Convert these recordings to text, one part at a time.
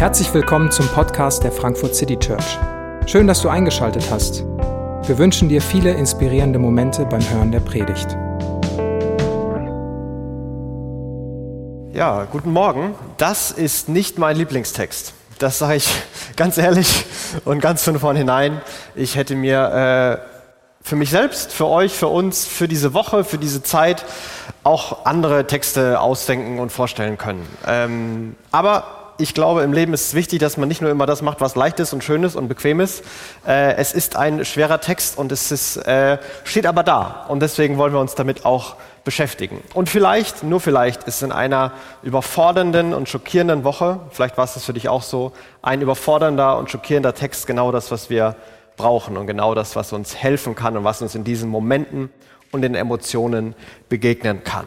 Herzlich willkommen zum Podcast der Frankfurt City Church. Schön, dass du eingeschaltet hast. Wir wünschen dir viele inspirierende Momente beim Hören der Predigt. Ja, guten Morgen. Das ist nicht mein Lieblingstext. Das sage ich ganz ehrlich und ganz von vornherein. Ich hätte mir äh, für mich selbst, für euch, für uns, für diese Woche, für diese Zeit auch andere Texte ausdenken und vorstellen können. Ähm, aber ich glaube, im Leben ist es wichtig, dass man nicht nur immer das macht, was leicht ist und schön ist und bequem ist. Äh, es ist ein schwerer Text und es ist, äh, steht aber da. Und deswegen wollen wir uns damit auch beschäftigen. Und vielleicht, nur vielleicht, ist in einer überfordernden und schockierenden Woche, vielleicht war es das für dich auch so, ein überfordernder und schockierender Text genau das, was wir brauchen und genau das, was uns helfen kann und was uns in diesen Momenten und in Emotionen begegnen kann.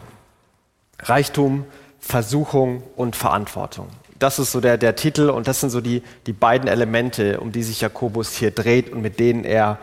Reichtum, Versuchung und Verantwortung. Das ist so der, der Titel und das sind so die, die beiden Elemente, um die sich Jakobus hier dreht und mit denen er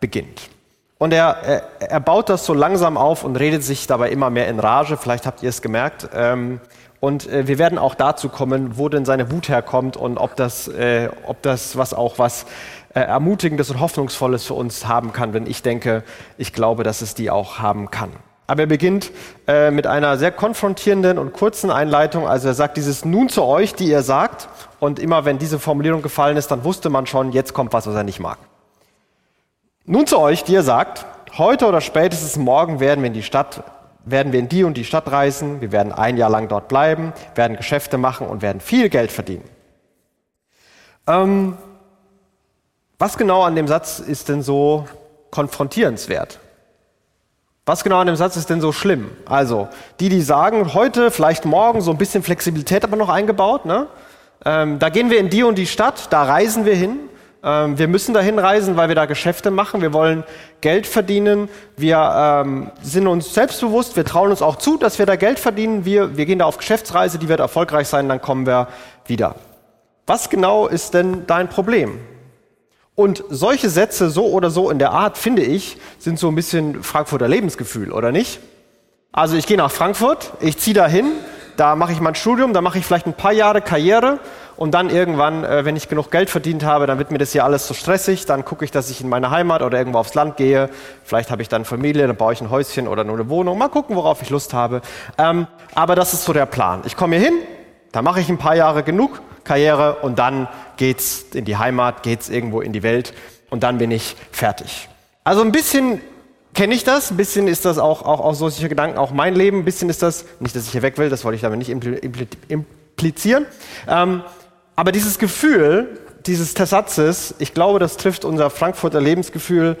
beginnt. Und er, er, er baut das so langsam auf und redet sich dabei immer mehr in Rage. Vielleicht habt ihr es gemerkt. Ähm, und äh, wir werden auch dazu kommen, wo denn seine Wut herkommt und ob das, äh, ob das was auch was äh, Ermutigendes und Hoffnungsvolles für uns haben kann, wenn ich denke, ich glaube, dass es die auch haben kann. Aber er beginnt äh, mit einer sehr konfrontierenden und kurzen Einleitung. Also er sagt dieses Nun zu euch, die ihr sagt. Und immer wenn diese Formulierung gefallen ist, dann wusste man schon, jetzt kommt was, was er nicht mag. Nun zu euch, die ihr sagt, heute oder spätestens morgen werden wir in die Stadt, werden wir in die und die Stadt reisen, wir werden ein Jahr lang dort bleiben, werden Geschäfte machen und werden viel Geld verdienen. Ähm, was genau an dem Satz ist denn so konfrontierenswert? Was genau an dem Satz ist denn so schlimm? Also, die, die sagen, heute, vielleicht morgen, so ein bisschen Flexibilität aber noch eingebaut, ne? Ähm, da gehen wir in die und die Stadt, da reisen wir hin. Ähm, wir müssen dahin reisen, weil wir da Geschäfte machen. Wir wollen Geld verdienen. Wir ähm, sind uns selbstbewusst. Wir trauen uns auch zu, dass wir da Geld verdienen. Wir, wir gehen da auf Geschäftsreise, die wird erfolgreich sein, dann kommen wir wieder. Was genau ist denn dein Problem? Und solche Sätze so oder so in der Art, finde ich, sind so ein bisschen Frankfurter Lebensgefühl, oder nicht? Also ich gehe nach Frankfurt, ich ziehe da hin, da mache ich mein Studium, da mache ich vielleicht ein paar Jahre Karriere und dann irgendwann, äh, wenn ich genug Geld verdient habe, dann wird mir das hier alles so stressig, dann gucke ich, dass ich in meine Heimat oder irgendwo aufs Land gehe, vielleicht habe ich dann Familie, dann baue ich ein Häuschen oder nur eine Wohnung, mal gucken, worauf ich Lust habe. Ähm, aber das ist so der Plan. Ich komme hier hin, da mache ich ein paar Jahre genug Karriere und dann geht's in die Heimat, geht's irgendwo in die Welt und dann bin ich fertig. Also ein bisschen kenne ich das, ein bisschen ist das auch, auch, auch solche Gedanken, auch mein Leben, ein bisschen ist das, nicht, dass ich hier weg will, das wollte ich damit nicht implizieren, ähm, aber dieses Gefühl, dieses Satzes, ich glaube, das trifft unser Frankfurter Lebensgefühl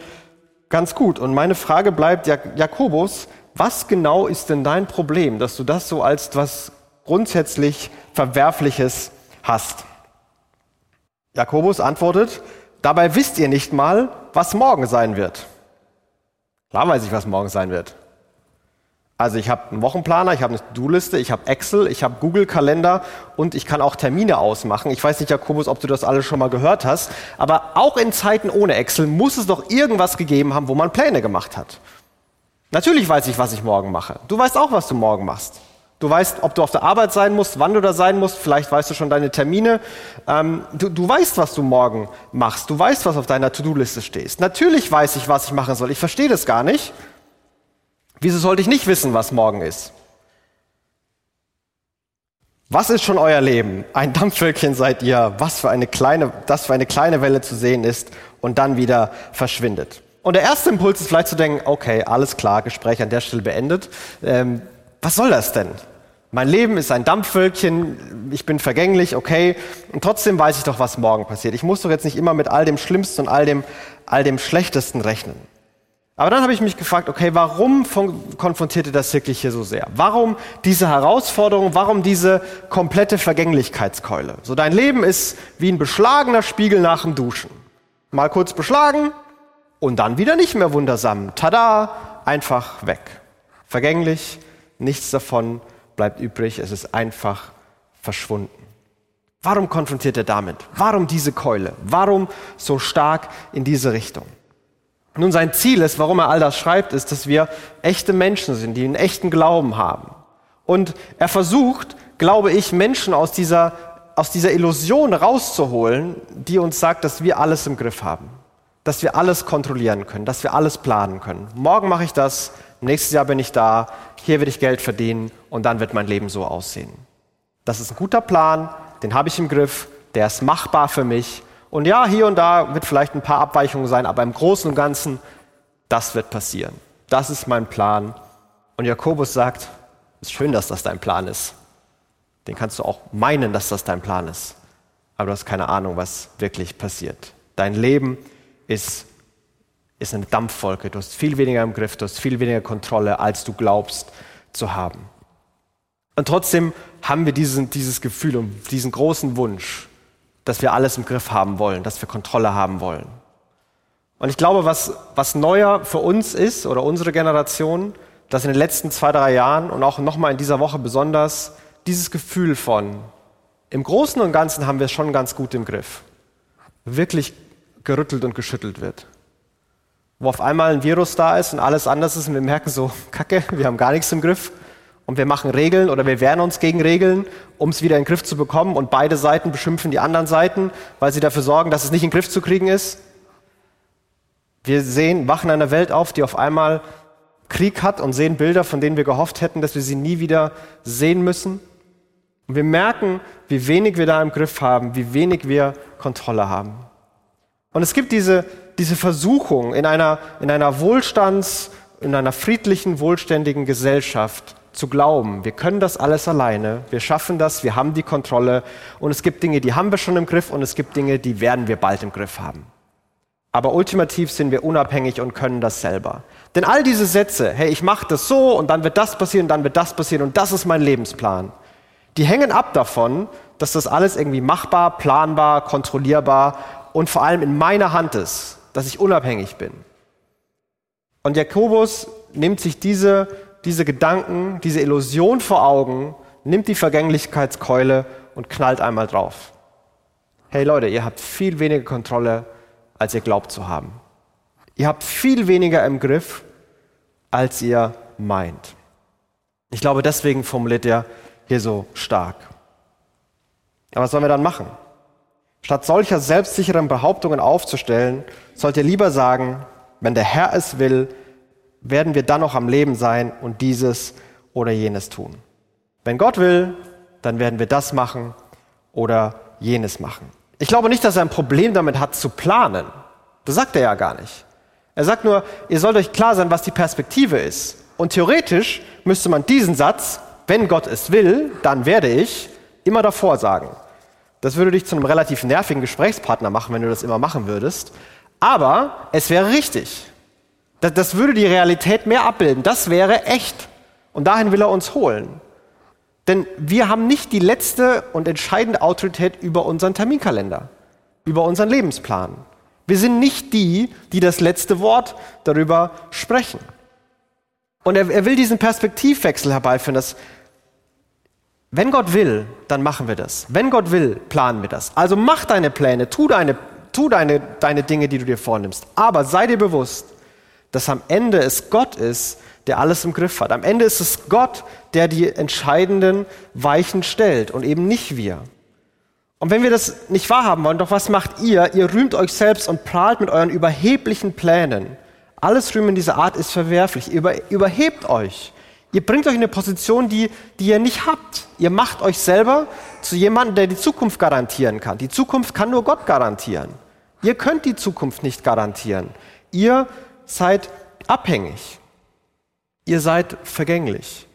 ganz gut. Und meine Frage bleibt, Jakobus, was genau ist denn dein Problem, dass du das so als was grundsätzlich Verwerfliches hast. Jakobus antwortet, dabei wisst ihr nicht mal, was morgen sein wird. Klar weiß ich, was morgen sein wird. Also ich habe einen Wochenplaner, ich habe eine To-Do-Liste, ich habe Excel, ich habe Google-Kalender und ich kann auch Termine ausmachen. Ich weiß nicht, Jakobus, ob du das alles schon mal gehört hast, aber auch in Zeiten ohne Excel muss es doch irgendwas gegeben haben, wo man Pläne gemacht hat. Natürlich weiß ich, was ich morgen mache. Du weißt auch, was du morgen machst. Du weißt, ob du auf der Arbeit sein musst, wann du da sein musst, vielleicht weißt du schon deine Termine. Ähm, du, du weißt, was du morgen machst. Du weißt, was auf deiner To-Do-Liste steht. Natürlich weiß ich, was ich machen soll. Ich verstehe das gar nicht. Wieso sollte ich nicht wissen, was morgen ist? Was ist schon euer Leben? Ein Dampfwölkchen seid ihr, was für eine kleine, das für eine kleine Welle zu sehen ist und dann wieder verschwindet. Und der erste Impuls ist vielleicht zu denken, okay, alles klar, Gespräch an der Stelle beendet. Ähm, was soll das denn? Mein Leben ist ein Dampfwölkchen, ich bin vergänglich, okay, und trotzdem weiß ich doch, was morgen passiert. Ich muss doch jetzt nicht immer mit all dem Schlimmsten und all dem, all dem Schlechtesten rechnen. Aber dann habe ich mich gefragt, okay, warum konfrontiert ihr das wirklich hier so sehr? Warum diese Herausforderung? Warum diese komplette Vergänglichkeitskeule? So dein Leben ist wie ein beschlagener Spiegel nach dem Duschen. Mal kurz beschlagen und dann wieder nicht mehr wundersam. Tada, einfach weg. Vergänglich, Nichts davon bleibt übrig, es ist einfach verschwunden. Warum konfrontiert er damit? Warum diese Keule? Warum so stark in diese Richtung? Nun, sein Ziel ist, warum er all das schreibt, ist, dass wir echte Menschen sind, die einen echten Glauben haben. Und er versucht, glaube ich, Menschen aus dieser aus dieser Illusion rauszuholen, die uns sagt, dass wir alles im Griff haben, dass wir alles kontrollieren können, dass wir alles planen können. Morgen mache ich das, nächstes Jahr bin ich da, hier werde ich Geld verdienen und dann wird mein Leben so aussehen. Das ist ein guter Plan, den habe ich im Griff, der ist machbar für mich. Und ja, hier und da wird vielleicht ein paar Abweichungen sein, aber im Großen und Ganzen, das wird passieren. Das ist mein Plan. Und Jakobus sagt, es ist schön, dass das dein Plan ist. Den kannst du auch meinen, dass das dein Plan ist. Aber du hast keine Ahnung, was wirklich passiert. Dein Leben ist, ist eine Dampfwolke. Du hast viel weniger im Griff, du hast viel weniger Kontrolle, als du glaubst zu haben. Und trotzdem haben wir diesen, dieses Gefühl und diesen großen Wunsch, dass wir alles im Griff haben wollen, dass wir Kontrolle haben wollen. Und ich glaube, was, was neuer für uns ist oder unsere Generation, dass in den letzten zwei, drei Jahren und auch nochmal in dieser Woche besonders dieses Gefühl von, im Großen und Ganzen haben wir es schon ganz gut im Griff, wirklich gerüttelt und geschüttelt wird. Wo auf einmal ein Virus da ist und alles anders ist und wir merken so, Kacke, wir haben gar nichts im Griff und wir machen Regeln oder wir wehren uns gegen Regeln, um es wieder in den Griff zu bekommen und beide Seiten beschimpfen die anderen Seiten, weil sie dafür sorgen, dass es nicht in den Griff zu kriegen ist. Wir sehen, wachen einer Welt auf, die auf einmal Krieg hat und sehen Bilder, von denen wir gehofft hätten, dass wir sie nie wieder sehen müssen. Und wir merken, wie wenig wir da im Griff haben, wie wenig wir Kontrolle haben. Und es gibt diese, diese Versuchung in einer, in einer Wohlstands-, in einer friedlichen, wohlständigen Gesellschaft zu glauben, wir können das alles alleine, wir schaffen das, wir haben die Kontrolle. Und es gibt Dinge, die haben wir schon im Griff. Und es gibt Dinge, die werden wir bald im Griff haben. Aber ultimativ sind wir unabhängig und können das selber. Denn all diese Sätze, hey, ich mache das so und dann wird das passieren, dann wird das passieren und das ist mein Lebensplan, die hängen ab davon, dass das alles irgendwie machbar, planbar, kontrollierbar und vor allem in meiner Hand ist, dass ich unabhängig bin. Und Jakobus nimmt sich diese, diese Gedanken, diese Illusion vor Augen, nimmt die Vergänglichkeitskeule und knallt einmal drauf. Hey Leute, ihr habt viel weniger Kontrolle, als ihr glaubt zu haben. Ihr habt viel weniger im Griff, als ihr meint. Ich glaube, deswegen formuliert er hier so stark. Aber was sollen wir dann machen? Statt solcher selbstsicheren Behauptungen aufzustellen, sollt ihr lieber sagen, wenn der Herr es will, werden wir dann noch am Leben sein und dieses oder jenes tun. Wenn Gott will, dann werden wir das machen oder jenes machen. Ich glaube nicht, dass er ein Problem damit hat zu planen. Das sagt er ja gar nicht. Er sagt nur, ihr sollt euch klar sein, was die Perspektive ist. Und theoretisch müsste man diesen Satz wenn Gott es will, dann werde ich immer davor sagen. Das würde dich zu einem relativ nervigen Gesprächspartner machen, wenn du das immer machen würdest. Aber es wäre richtig. Das, das würde die Realität mehr abbilden. Das wäre echt. Und dahin will er uns holen. Denn wir haben nicht die letzte und entscheidende Autorität über unseren Terminkalender, über unseren Lebensplan. Wir sind nicht die, die das letzte Wort darüber sprechen. Und er, er will diesen Perspektivwechsel herbeiführen, dass wenn Gott will, dann machen wir das. Wenn Gott will, planen wir das. Also mach deine Pläne, tu deine, tu deine, deine Dinge, die du dir vornimmst. Aber sei dir bewusst, dass am Ende es Gott ist, der alles im Griff hat. Am Ende ist es Gott, der die entscheidenden Weichen stellt und eben nicht wir. Und wenn wir das nicht wahrhaben wollen, doch was macht ihr? Ihr rühmt euch selbst und prahlt mit euren überheblichen Plänen. Alles Rühmen dieser Art ist verwerflich. Über, überhebt euch. Ihr bringt euch in eine Position, die, die ihr nicht habt. Ihr macht euch selber zu jemandem, der die Zukunft garantieren kann. Die Zukunft kann nur Gott garantieren. Ihr könnt die Zukunft nicht garantieren. Ihr seid abhängig. Ihr seid vergänglich.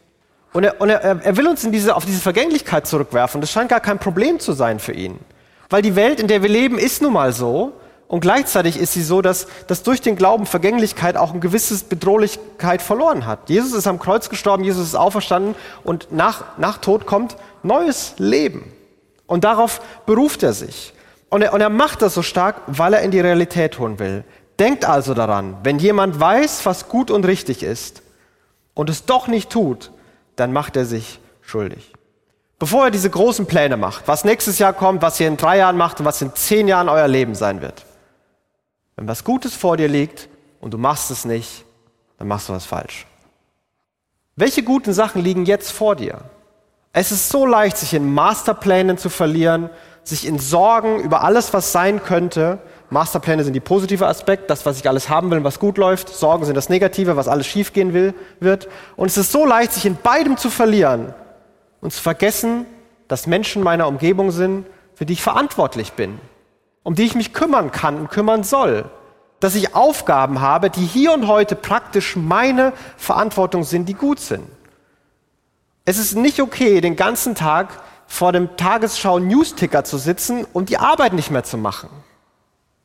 Und er, und er, er will uns diese, auf diese Vergänglichkeit zurückwerfen. Das scheint gar kein Problem zu sein für ihn. Weil die Welt, in der wir leben, ist nun mal so, und gleichzeitig ist sie so, dass, dass durch den Glauben Vergänglichkeit auch ein gewisses Bedrohlichkeit verloren hat. Jesus ist am Kreuz gestorben, Jesus ist auferstanden und nach, nach Tod kommt neues Leben. Und darauf beruft er sich. Und er, und er macht das so stark, weil er in die Realität holen will. Denkt also daran, wenn jemand weiß, was gut und richtig ist und es doch nicht tut, dann macht er sich schuldig. Bevor er diese großen Pläne macht, was nächstes Jahr kommt, was ihr in drei Jahren macht und was in zehn Jahren euer Leben sein wird, wenn was Gutes vor dir liegt und du machst es nicht, dann machst du was falsch. Welche guten Sachen liegen jetzt vor dir? Es ist so leicht, sich in Masterplänen zu verlieren, sich in Sorgen über alles, was sein könnte. Masterpläne sind die positive Aspekt, das, was ich alles haben will, was gut läuft. Sorgen sind das Negative, was alles schiefgehen will, wird. Und es ist so leicht, sich in beidem zu verlieren und zu vergessen, dass Menschen meiner Umgebung sind, für die ich verantwortlich bin, um die ich mich kümmern kann und kümmern soll. Dass ich Aufgaben habe, die hier und heute praktisch meine Verantwortung sind, die gut sind. Es ist nicht okay, den ganzen Tag vor dem Tagesschau Newsticker zu sitzen und die Arbeit nicht mehr zu machen.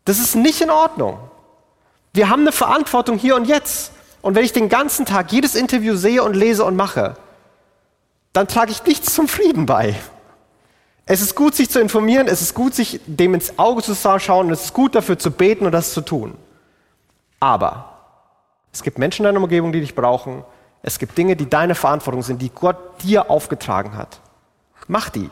Das ist nicht in Ordnung. Wir haben eine Verantwortung hier und jetzt. Und wenn ich den ganzen Tag jedes Interview sehe und lese und mache, dann trage ich nichts zum Frieden bei. Es ist gut, sich zu informieren, es ist gut, sich dem ins Auge zu schauen es ist gut dafür zu beten und das zu tun. Aber es gibt Menschen in deiner Umgebung, die dich brauchen. Es gibt Dinge, die deine Verantwortung sind, die Gott dir aufgetragen hat. Mach die.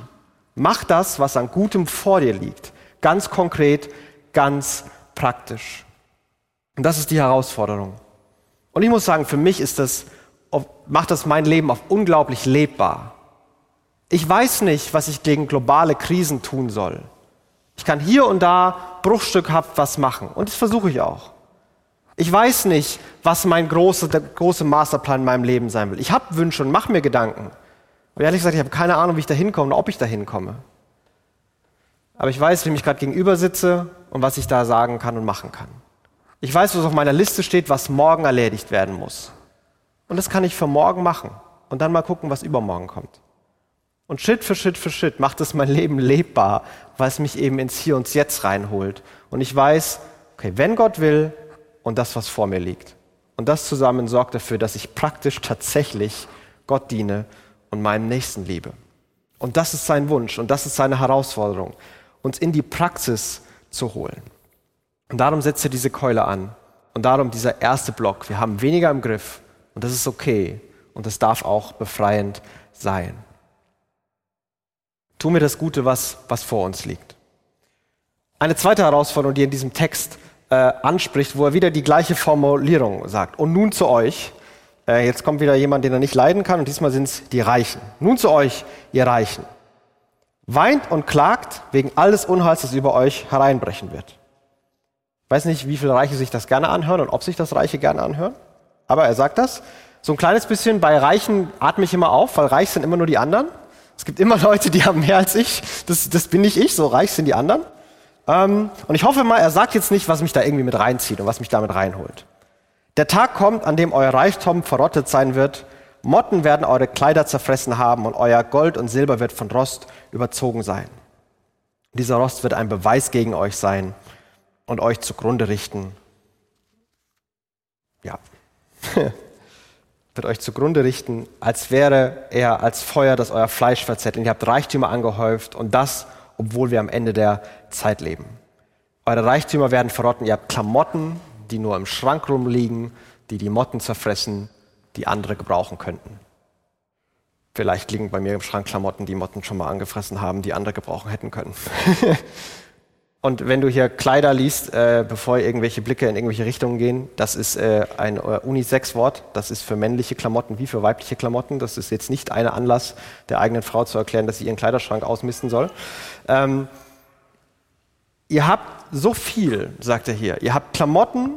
Mach das, was an Gutem vor dir liegt. Ganz konkret, ganz praktisch. Und das ist die Herausforderung. Und ich muss sagen, für mich ist das, macht das mein Leben auf unglaublich lebbar. Ich weiß nicht, was ich gegen globale Krisen tun soll. Ich kann hier und da bruchstückhaft was machen. Und das versuche ich auch. Ich weiß nicht, was mein großer große Masterplan in meinem Leben sein will. Ich habe Wünsche und mache mir Gedanken. Aber ehrlich gesagt, ich habe keine Ahnung, wie ich da hinkomme oder ob ich da hinkomme. Aber ich weiß, wem ich gerade gegenüber sitze und was ich da sagen kann und machen kann. Ich weiß, was auf meiner Liste steht, was morgen erledigt werden muss. Und das kann ich für morgen machen und dann mal gucken, was übermorgen kommt. Und Schritt für Schritt für Schritt macht es mein Leben lebbar, weil es mich eben ins Hier und Jetzt reinholt. Und ich weiß, okay, wenn Gott will und das, was vor mir liegt. Und das zusammen sorgt dafür, dass ich praktisch tatsächlich Gott diene und meinem Nächsten liebe. Und das ist sein Wunsch und das ist seine Herausforderung, uns in die Praxis zu holen. Und darum setzt er diese Keule an. Und darum dieser erste Block. Wir haben weniger im Griff und das ist okay und das darf auch befreiend sein. Tu mir das Gute, was, was vor uns liegt. Eine zweite Herausforderung, die in diesem Text äh, anspricht, wo er wieder die gleiche Formulierung sagt. Und nun zu euch. Äh, jetzt kommt wieder jemand, den er nicht leiden kann, und diesmal sind es die Reichen. Nun zu euch, ihr Reichen. Weint und klagt wegen alles Unheils, das über euch hereinbrechen wird. Ich weiß nicht, wie viele Reiche sich das gerne anhören und ob sich das Reiche gerne anhören, aber er sagt das. So ein kleines bisschen bei Reichen atme ich immer auf, weil reich sind immer nur die anderen. Es gibt immer Leute, die haben mehr als ich. Das, das bin nicht ich, so reich sind die anderen. Ähm, und ich hoffe mal, er sagt jetzt nicht, was mich da irgendwie mit reinzieht und was mich damit reinholt. Der Tag kommt, an dem euer Reichtum verrottet sein wird. Motten werden eure Kleider zerfressen haben und euer Gold und Silber wird von Rost überzogen sein. Dieser Rost wird ein Beweis gegen euch sein und euch zugrunde richten. Ja. wird euch zugrunde richten, als wäre er als Feuer, das euer Fleisch verzehrt. Und ihr habt Reichtümer angehäuft und das, obwohl wir am Ende der Zeit leben. Eure Reichtümer werden verrotten. Ihr habt Klamotten, die nur im Schrank rumliegen, die die Motten zerfressen, die andere gebrauchen könnten. Vielleicht liegen bei mir im Schrank Klamotten, die Motten schon mal angefressen haben, die andere gebrauchen hätten können. Und wenn du hier Kleider liest, äh, bevor irgendwelche Blicke in irgendwelche Richtungen gehen, das ist äh, ein äh, Unisex-Wort. Das ist für männliche Klamotten wie für weibliche Klamotten. Das ist jetzt nicht ein Anlass der eigenen Frau zu erklären, dass sie ihren Kleiderschrank ausmisten soll. Ähm, ihr habt so viel, sagt er hier. Ihr habt Klamotten,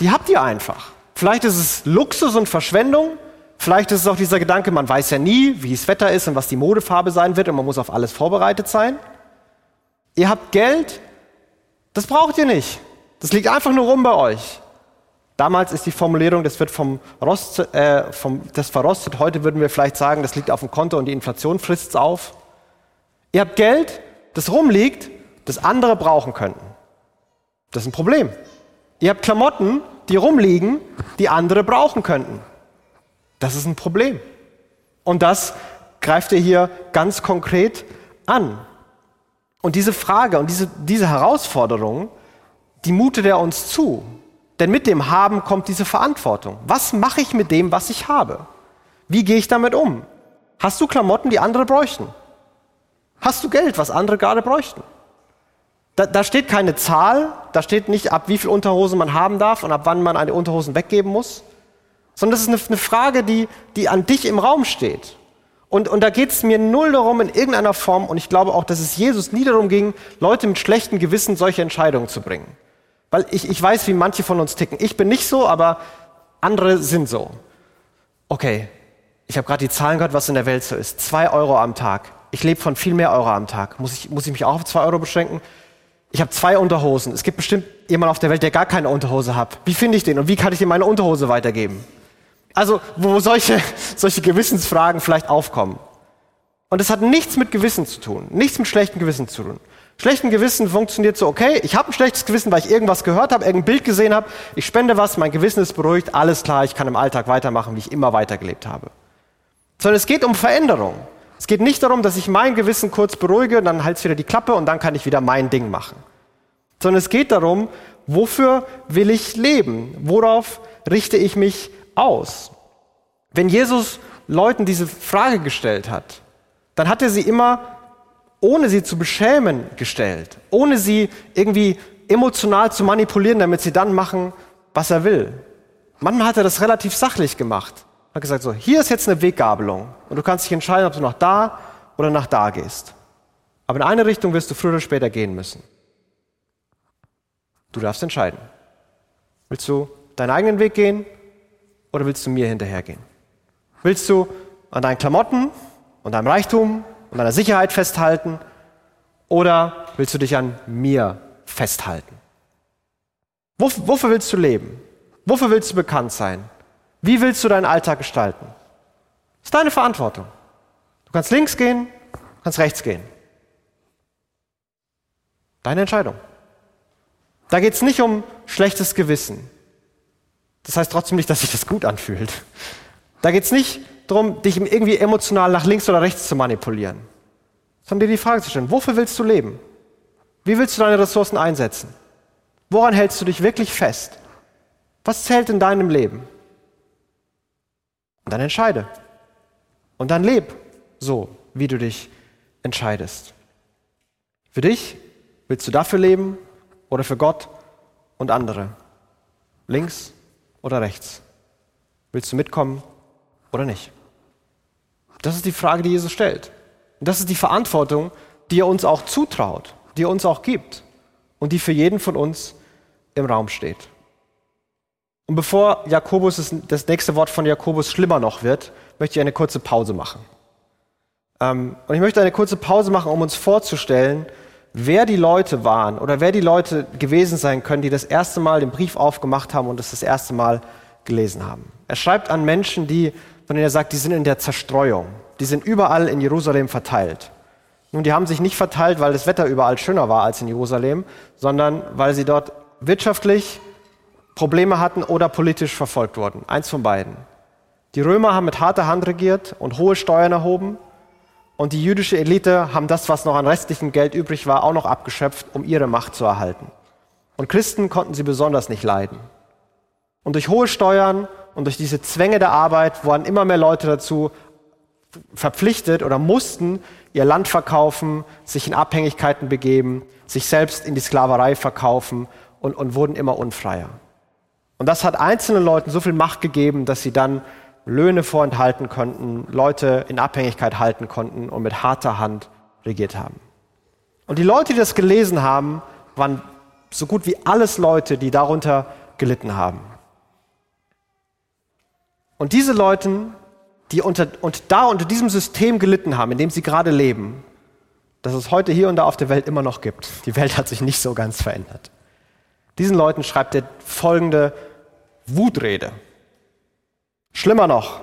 die habt ihr einfach. Vielleicht ist es Luxus und Verschwendung. Vielleicht ist es auch dieser Gedanke, man weiß ja nie, wie das Wetter ist und was die Modefarbe sein wird und man muss auf alles vorbereitet sein. Ihr habt Geld, das braucht ihr nicht. Das liegt einfach nur rum bei euch. Damals ist die Formulierung, das wird vom Rost, äh, vom, das verrostet. Heute würden wir vielleicht sagen, das liegt auf dem Konto und die Inflation frisst es auf. Ihr habt Geld, das rumliegt, das andere brauchen könnten. Das ist ein Problem. Ihr habt Klamotten, die rumliegen, die andere brauchen könnten. Das ist ein Problem. Und das greift ihr hier ganz konkret an. Und diese Frage und diese, diese Herausforderung, die mutet er uns zu. Denn mit dem Haben kommt diese Verantwortung. Was mache ich mit dem, was ich habe? Wie gehe ich damit um? Hast du Klamotten, die andere bräuchten? Hast du Geld, was andere gerade bräuchten? Da, da steht keine Zahl, da steht nicht, ab wie viel Unterhosen man haben darf und ab wann man eine Unterhosen weggeben muss, sondern das ist eine, eine Frage, die, die an dich im Raum steht. Und, und da geht es mir null darum in irgendeiner Form, und ich glaube auch, dass es Jesus nie darum ging, Leute mit schlechtem Gewissen solche Entscheidungen zu bringen. Weil ich, ich weiß, wie manche von uns ticken. Ich bin nicht so, aber andere sind so. Okay, ich habe gerade die Zahlen gehört, was in der Welt so ist. Zwei Euro am Tag. Ich lebe von viel mehr Euro am Tag. Muss ich, muss ich mich auch auf zwei Euro beschränken? Ich habe zwei Unterhosen. Es gibt bestimmt jemanden auf der Welt, der gar keine Unterhose hat. Wie finde ich den und wie kann ich ihm meine Unterhose weitergeben? Also, wo solche, solche Gewissensfragen vielleicht aufkommen. Und es hat nichts mit Gewissen zu tun, nichts mit schlechtem Gewissen zu tun. Schlechten Gewissen funktioniert so, okay, ich habe ein schlechtes Gewissen, weil ich irgendwas gehört habe, irgendein Bild gesehen habe, ich spende was, mein Gewissen ist beruhigt, alles klar, ich kann im Alltag weitermachen, wie ich immer weitergelebt habe. Sondern es geht um Veränderung. Es geht nicht darum, dass ich mein Gewissen kurz beruhige, dann halte wieder die Klappe und dann kann ich wieder mein Ding machen. Sondern es geht darum, wofür will ich leben? Worauf richte ich mich aus? Wenn Jesus Leuten diese Frage gestellt hat, dann hat er sie immer, ohne sie zu beschämen, gestellt, ohne sie irgendwie emotional zu manipulieren, damit sie dann machen, was er will. Manchmal hat er das relativ sachlich gemacht. Er hat gesagt, so, hier ist jetzt eine Weggabelung und du kannst dich entscheiden, ob du nach da oder nach da gehst. Aber in eine Richtung wirst du früher oder später gehen müssen. Du darfst entscheiden. Willst du deinen eigenen Weg gehen oder willst du mir hinterhergehen? Willst du an deinen Klamotten und deinem Reichtum und deiner Sicherheit festhalten oder willst du dich an mir festhalten? Wofür willst du leben? Wofür willst du bekannt sein? Wie willst du deinen Alltag gestalten? Das ist deine Verantwortung. Du kannst links gehen, du kannst rechts gehen. Deine Entscheidung. Da geht es nicht um schlechtes Gewissen. Das heißt trotzdem nicht, dass sich das gut anfühlt. Da geht es nicht darum, dich irgendwie emotional nach links oder rechts zu manipulieren, sondern dir die Frage zu stellen, wofür willst du leben? Wie willst du deine Ressourcen einsetzen? Woran hältst du dich wirklich fest? Was zählt in deinem Leben? Und dann entscheide. Und dann leb so, wie du dich entscheidest. Für dich willst du dafür leben oder für Gott und andere? Links oder rechts? Willst du mitkommen oder nicht? Das ist die Frage, die Jesus stellt. Und das ist die Verantwortung, die er uns auch zutraut, die er uns auch gibt und die für jeden von uns im Raum steht. Und bevor Jakobus das nächste Wort von Jakobus schlimmer noch wird, möchte ich eine kurze Pause machen. Ähm, und ich möchte eine kurze Pause machen, um uns vorzustellen, wer die Leute waren oder wer die Leute gewesen sein können, die das erste Mal den Brief aufgemacht haben und es das erste Mal gelesen haben. Er schreibt an Menschen, die von denen er sagt, die sind in der Zerstreuung. Die sind überall in Jerusalem verteilt. Nun, die haben sich nicht verteilt, weil das Wetter überall schöner war als in Jerusalem, sondern weil sie dort wirtschaftlich Probleme hatten oder politisch verfolgt wurden. Eins von beiden. Die Römer haben mit harter Hand regiert und hohe Steuern erhoben. Und die jüdische Elite haben das, was noch an restlichem Geld übrig war, auch noch abgeschöpft, um ihre Macht zu erhalten. Und Christen konnten sie besonders nicht leiden. Und durch hohe Steuern und durch diese Zwänge der Arbeit waren immer mehr Leute dazu verpflichtet oder mussten ihr Land verkaufen, sich in Abhängigkeiten begeben, sich selbst in die Sklaverei verkaufen und, und wurden immer unfreier. Und das hat einzelnen Leuten so viel Macht gegeben, dass sie dann Löhne vorenthalten konnten, Leute in Abhängigkeit halten konnten und mit harter Hand regiert haben. Und die Leute, die das gelesen haben, waren so gut wie alles Leute, die darunter gelitten haben. Und diese Leute, die unter, und da unter diesem System gelitten haben, in dem sie gerade leben, das es heute hier und da auf der Welt immer noch gibt. Die Welt hat sich nicht so ganz verändert. Diesen Leuten schreibt er folgende Wutrede. Schlimmer noch,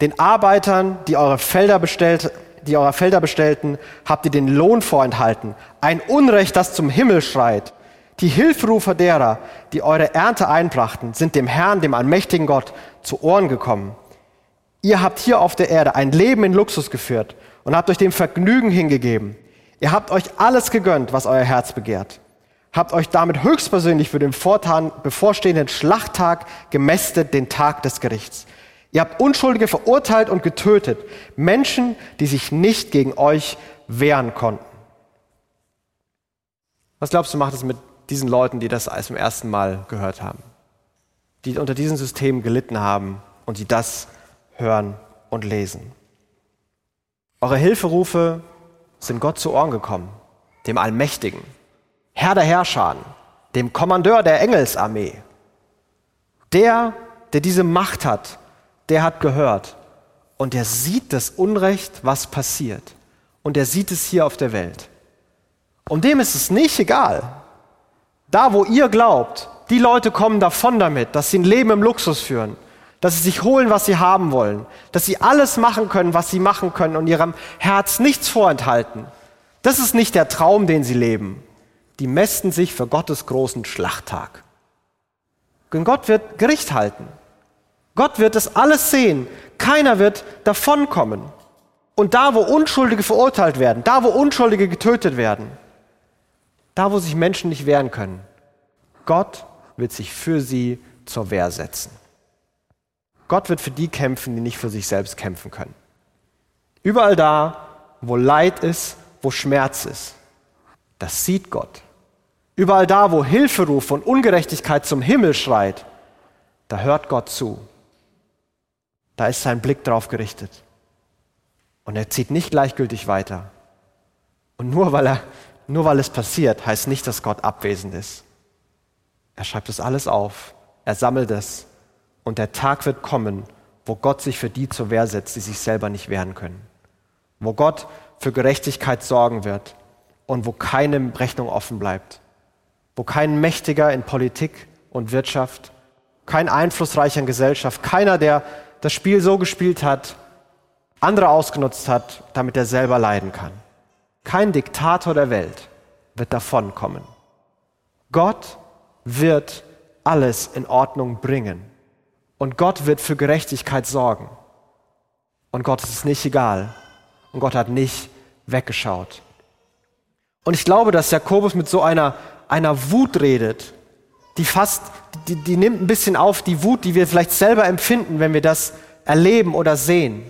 den Arbeitern, die eure Felder bestellt, die eure Felder bestellten, habt ihr den Lohn vorenthalten. Ein Unrecht, das zum Himmel schreit. Die Hilferufer derer, die eure Ernte einbrachten, sind dem Herrn, dem allmächtigen Gott, zu Ohren gekommen. Ihr habt hier auf der Erde ein Leben in Luxus geführt und habt euch dem Vergnügen hingegeben. Ihr habt euch alles gegönnt, was euer Herz begehrt. Habt euch damit höchstpersönlich für den bevorstehenden Schlachttag gemästet, den Tag des Gerichts. Ihr habt Unschuldige verurteilt und getötet, Menschen, die sich nicht gegen euch wehren konnten. Was glaubst du, macht es mit diesen Leuten, die das zum ersten Mal gehört haben, die unter diesem System gelitten haben und die das hören und lesen. Eure Hilferufe sind Gott zu Ohren gekommen, dem Allmächtigen, Herr der Herrscher, dem Kommandeur der Engelsarmee. Der, der diese Macht hat, der hat gehört und der sieht das Unrecht, was passiert. Und er sieht es hier auf der Welt. Und dem ist es nicht egal. Da, wo ihr glaubt, die Leute kommen davon damit, dass sie ein Leben im Luxus führen, dass sie sich holen, was sie haben wollen, dass sie alles machen können, was sie machen können und ihrem Herz nichts vorenthalten. Das ist nicht der Traum, den sie leben. Die mästen sich für Gottes großen Schlachttag. Und Gott wird Gericht halten. Gott wird das alles sehen. Keiner wird davonkommen. Und da, wo Unschuldige verurteilt werden, da, wo Unschuldige getötet werden, da, wo sich Menschen nicht wehren können, Gott wird sich für sie zur Wehr setzen. Gott wird für die kämpfen, die nicht für sich selbst kämpfen können. Überall da, wo Leid ist, wo Schmerz ist, das sieht Gott. Überall da, wo Hilferuf und Ungerechtigkeit zum Himmel schreit, da hört Gott zu. Da ist sein Blick drauf gerichtet. Und er zieht nicht gleichgültig weiter. Und nur weil, er, nur weil es passiert, heißt nicht, dass Gott abwesend ist. Er schreibt es alles auf. Er sammelt es. Und der Tag wird kommen, wo Gott sich für die zur Wehr setzt, die sich selber nicht wehren können. Wo Gott für Gerechtigkeit sorgen wird und wo keine Rechnung offen bleibt. Wo kein Mächtiger in Politik und Wirtschaft, kein Einflussreicher in Gesellschaft, keiner, der das Spiel so gespielt hat, andere ausgenutzt hat, damit er selber leiden kann. Kein Diktator der Welt wird davonkommen. Gott wird alles in Ordnung bringen. Und Gott wird für Gerechtigkeit sorgen. Und Gott ist es nicht egal. Und Gott hat nicht weggeschaut. Und ich glaube, dass Jakobus mit so einer, einer Wut redet, die fast, die, die nimmt ein bisschen auf die Wut, die wir vielleicht selber empfinden, wenn wir das erleben oder sehen.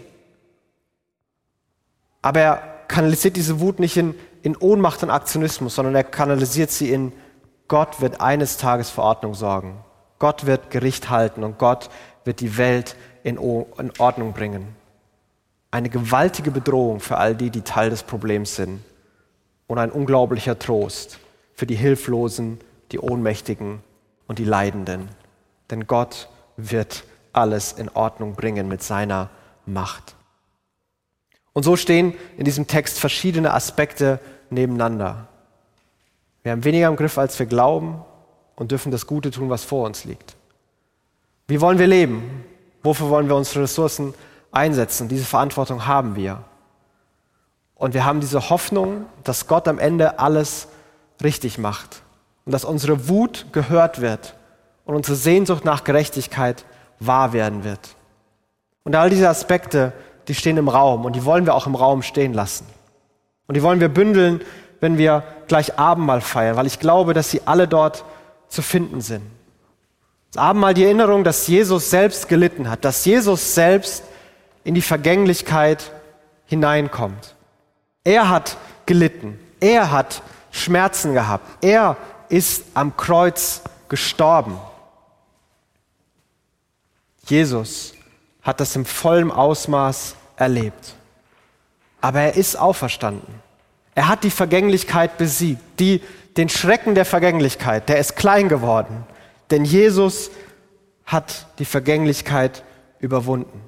Aber er kanalisiert diese Wut nicht in, in Ohnmacht und Aktionismus, sondern er kanalisiert sie in Gott wird eines Tages für Ordnung sorgen. Gott wird Gericht halten und Gott wird die Welt in, in Ordnung bringen. Eine gewaltige Bedrohung für all die, die Teil des Problems sind. Und ein unglaublicher Trost für die Hilflosen, die Ohnmächtigen und die Leidenden. Denn Gott wird alles in Ordnung bringen mit seiner Macht. Und so stehen in diesem Text verschiedene Aspekte nebeneinander. Wir haben weniger im Griff, als wir glauben und dürfen das Gute tun, was vor uns liegt. Wie wollen wir leben? Wofür wollen wir unsere Ressourcen einsetzen? Diese Verantwortung haben wir. Und wir haben diese Hoffnung, dass Gott am Ende alles richtig macht und dass unsere Wut gehört wird und unsere Sehnsucht nach Gerechtigkeit wahr werden wird. Und all diese Aspekte, die stehen im Raum und die wollen wir auch im Raum stehen lassen. Und die wollen wir bündeln, wenn wir gleich Abendmahl feiern, weil ich glaube, dass sie alle dort zu finden sind. Das Abendmahl die Erinnerung, dass Jesus selbst gelitten hat, dass Jesus selbst in die Vergänglichkeit hineinkommt. Er hat gelitten, er hat Schmerzen gehabt, er ist am Kreuz gestorben. Jesus hat das im vollen Ausmaß erlebt. Aber er ist auferstanden. Er hat die Vergänglichkeit besiegt, die, den Schrecken der Vergänglichkeit, der ist klein geworden. Denn Jesus hat die Vergänglichkeit überwunden.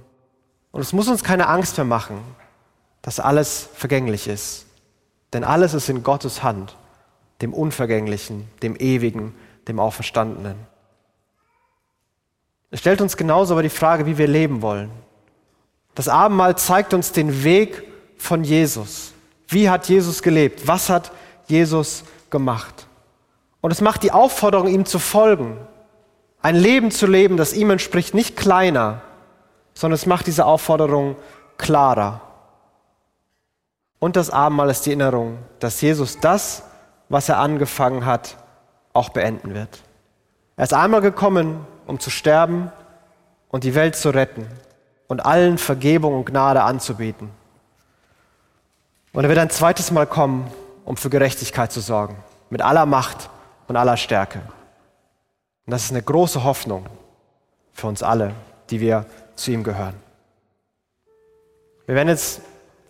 Und es muss uns keine Angst mehr machen, dass alles vergänglich ist. Denn alles ist in Gottes Hand, dem Unvergänglichen, dem Ewigen, dem Auferstandenen. Es stellt uns genauso aber die Frage, wie wir leben wollen. Das Abendmahl zeigt uns den Weg von Jesus. Wie hat Jesus gelebt? Was hat Jesus gemacht? Und es macht die Aufforderung, ihm zu folgen. Ein Leben zu leben, das ihm entspricht, nicht kleiner, sondern es macht diese Aufforderung klarer. Und das Abendmahl ist die Erinnerung, dass Jesus das, was er angefangen hat, auch beenden wird. Er ist einmal gekommen, um zu sterben und die Welt zu retten und allen Vergebung und Gnade anzubieten. Und er wird ein zweites Mal kommen, um für Gerechtigkeit zu sorgen, mit aller Macht und aller Stärke. Und das ist eine große Hoffnung für uns alle, die wir zu ihm gehören. Wir werden jetzt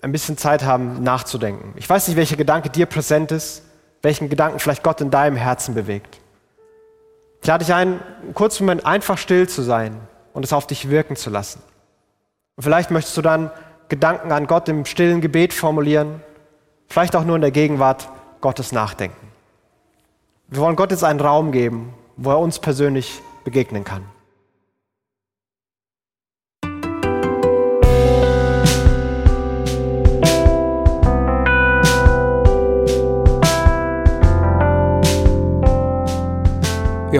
ein bisschen Zeit haben, nachzudenken. Ich weiß nicht, welcher Gedanke dir präsent ist, welchen Gedanken vielleicht Gott in deinem Herzen bewegt. Ich lade dich ein, einen kurzen Moment einfach still zu sein und es auf dich wirken zu lassen. Und vielleicht möchtest du dann Gedanken an Gott im stillen Gebet formulieren, vielleicht auch nur in der Gegenwart Gottes nachdenken. Wir wollen Gott jetzt einen Raum geben, wo er uns persönlich begegnen kann.